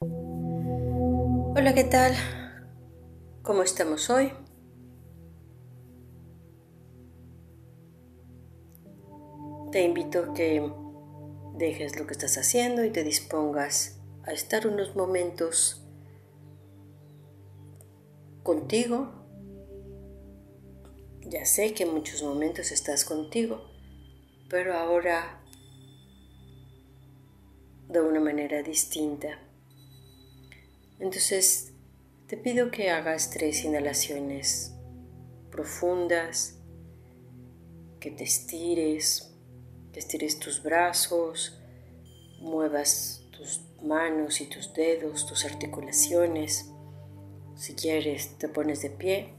Hola, ¿qué tal? ¿Cómo estamos hoy? Te invito a que dejes lo que estás haciendo y te dispongas a estar unos momentos contigo. Ya sé que en muchos momentos estás contigo, pero ahora de una manera distinta. Entonces, te pido que hagas tres inhalaciones profundas, que te estires, que estires tus brazos, muevas tus manos y tus dedos, tus articulaciones. Si quieres, te pones de pie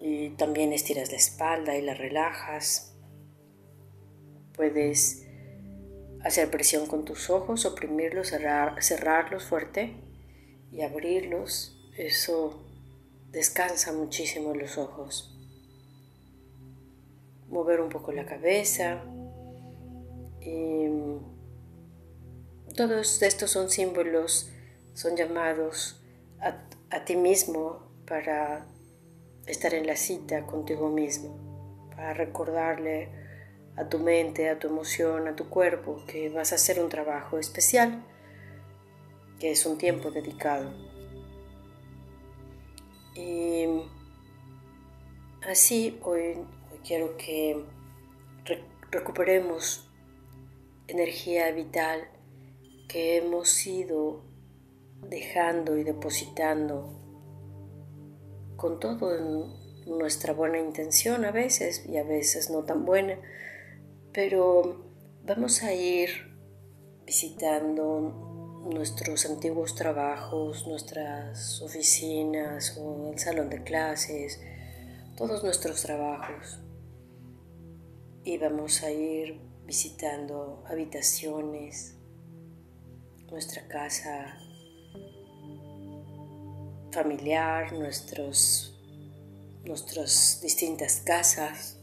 y también estiras la espalda y la relajas. Puedes hacer presión con tus ojos, oprimirlos, cerrarlos fuerte y abrirlos. Eso descansa muchísimo los ojos. Mover un poco la cabeza. Y todos estos son símbolos, son llamados a, a ti mismo para estar en la cita contigo mismo, para recordarle a tu mente, a tu emoción, a tu cuerpo, que vas a hacer un trabajo especial, que es un tiempo dedicado. Y así hoy, quiero que recuperemos energía vital que hemos ido dejando y depositando con todo en nuestra buena intención a veces y a veces no tan buena pero vamos a ir visitando nuestros antiguos trabajos, nuestras oficinas o el salón de clases, todos nuestros trabajos. Y vamos a ir visitando habitaciones, nuestra casa familiar, nuestros, nuestras distintas casas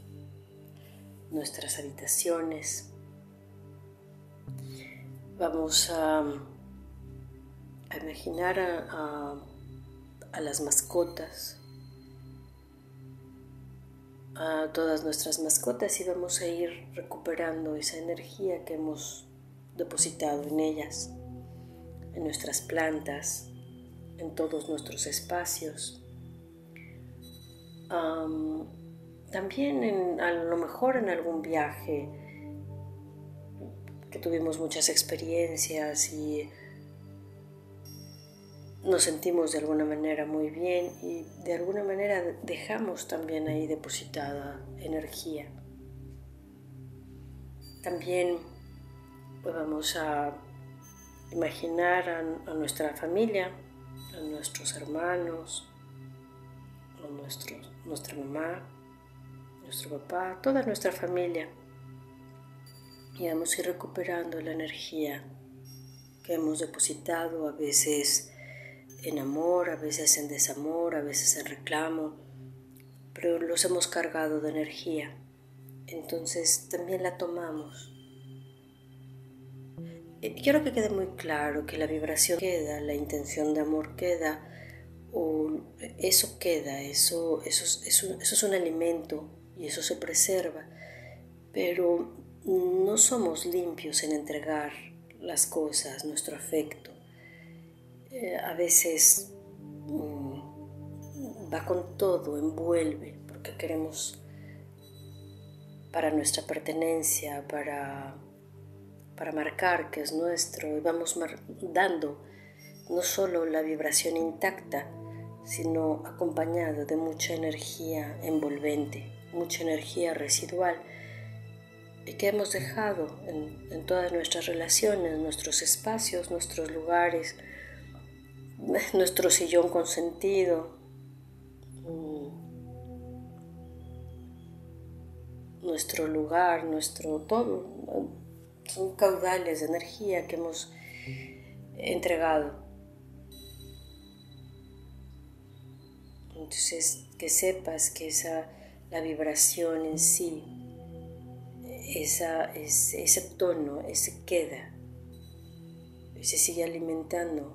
nuestras habitaciones. Vamos a, imaginar a, las mascotas, a todas nuestras mascotas y vamos a ir recuperando esa energía que hemos depositado en ellas, en nuestras plantas, en todos nuestros espacios. También a lo mejor en algún viaje que tuvimos muchas experiencias y nos sentimos de alguna manera muy bien y de alguna manera dejamos también ahí depositada energía. También pues, vamos a imaginar a, nuestra familia, a nuestros hermanos, a nuestra mamá, nuestro papá, toda nuestra familia. Y vamos a ir recuperando la energía que hemos depositado, a veces en amor, a veces en desamor, a veces en reclamo, pero los hemos cargado de energía. Entonces también la tomamos. Quiero que quede muy claro que la vibración queda, la intención de amor queda, o eso queda, eso, eso, eso, eso es un alimento y eso se preserva, pero no somos limpios en entregar las cosas, nuestro afecto. Eh, a veces mm, va con todo, envuelve, porque queremos para nuestra pertenencia, para, para marcar que es nuestro, y vamos dando no solo la vibración intacta, sino acompañado de mucha energía envolvente mucha energía residual que hemos dejado en, todas nuestras relaciones, nuestros espacios, nuestros lugares, nuestro sillón consentido, mm, nuestro lugar, nuestro todo. Son caudales de energía que hemos entregado. Entonces, que sepas que esa la vibración en sí, esa, ese, tono, ese queda, se sigue alimentando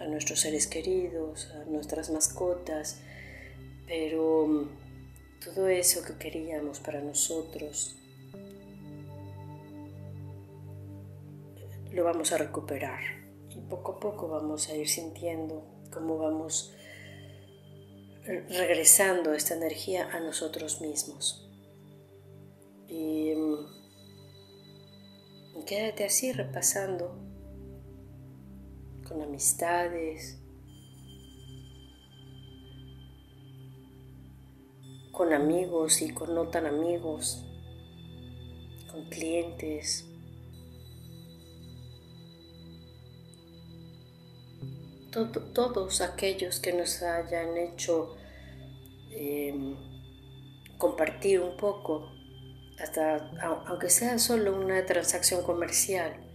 a nuestros seres queridos, a nuestras mascotas, pero mm, todo eso que queríamos para nosotros lo vamos a recuperar y poco a poco vamos a ir sintiendo cómo vamos regresando esta energía a nosotros mismos. Y mm, quédate así repasando con amistades, con amigos y con no tan amigos, con clientes. Todos aquellos que nos hayan hecho em, compartir un poco, hasta aunque sea solo una transacción comercial,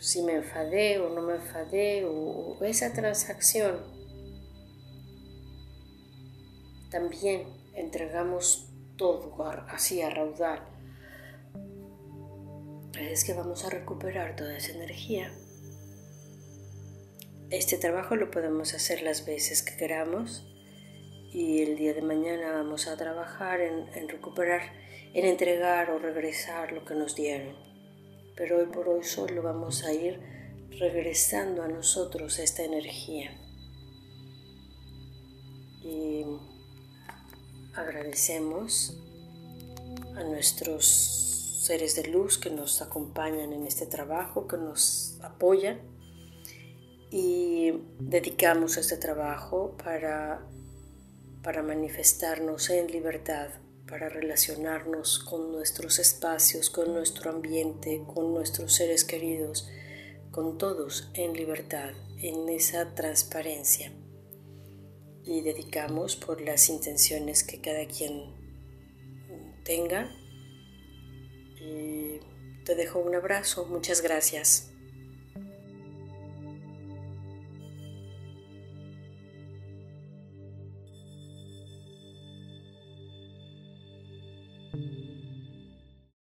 si me enfadé o no me enfadé o, esa transacción, también entregamos todo así a raudal. Es que vamos a recuperar toda esa energía. Este trabajo lo podemos hacer las veces que queramos y el día de mañana vamos a trabajar en, recuperar, en entregar o regresar lo que nos dieron pero hoy por hoy solo vamos a ir regresando a nosotros esta energía. Y agradecemos a nuestros seres de luz que nos acompañan en este trabajo, que nos apoyan y dedicamos este trabajo para, para manifestarnos en libertad para relacionarnos con nuestros espacios, con nuestro ambiente, con nuestros seres queridos, con todos en libertad, en esa transparencia. Y dedicamos por las intenciones que cada quien tenga. Y te dejo un abrazo, muchas gracias.